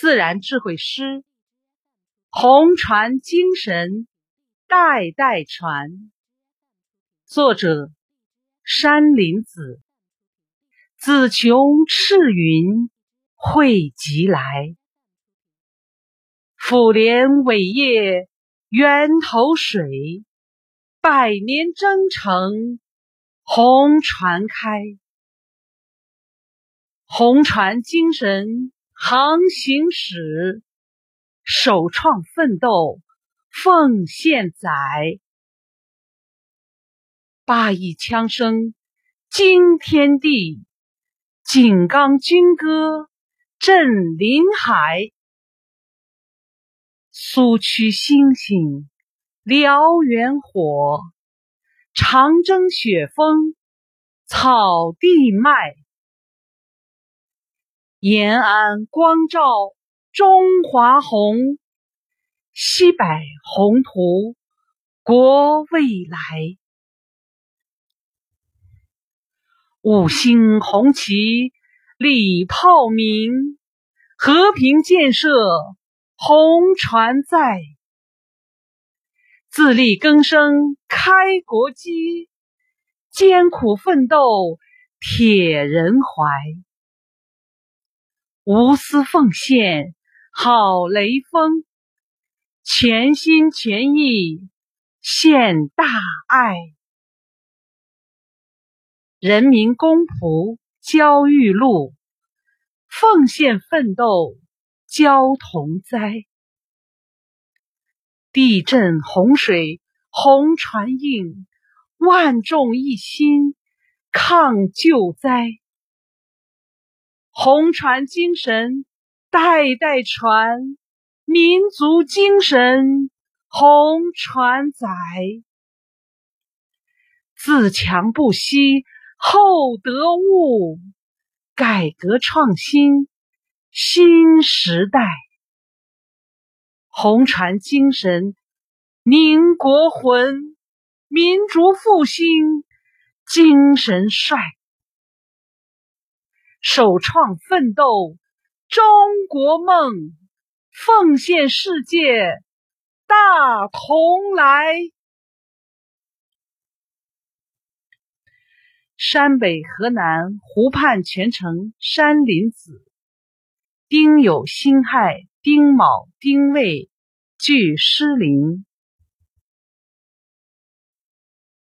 自然智慧诗，红船精神，代代传。作者：山林子。紫琼赤云汇集来，抚莲伟业源头水，百年征程红船开，红船精神。航行史，首创奋斗奉献载，八一枪声惊天地，井冈军歌震林海。苏区星星燎原火，长征雪峰草地麦。延安光照中华红，西北宏图国未来。五星红旗礼炮鸣，和平建设红船在。自力更生开国基，艰苦奋斗铁人怀。无私奉献好雷锋，全心全意献大爱。人民公仆焦裕禄，奉献奋斗交同灾。地震洪水红船映，万众一心抗救灾。红船精神代代传，民族精神红船载。自强不息厚德物，改革创新新时代。红船精神凝国魂，民族复兴精神帅。首创奋斗中国梦，奉献世界大同来。山北河南湖畔全城山林子，丁酉辛亥丁卯丁未俱失灵。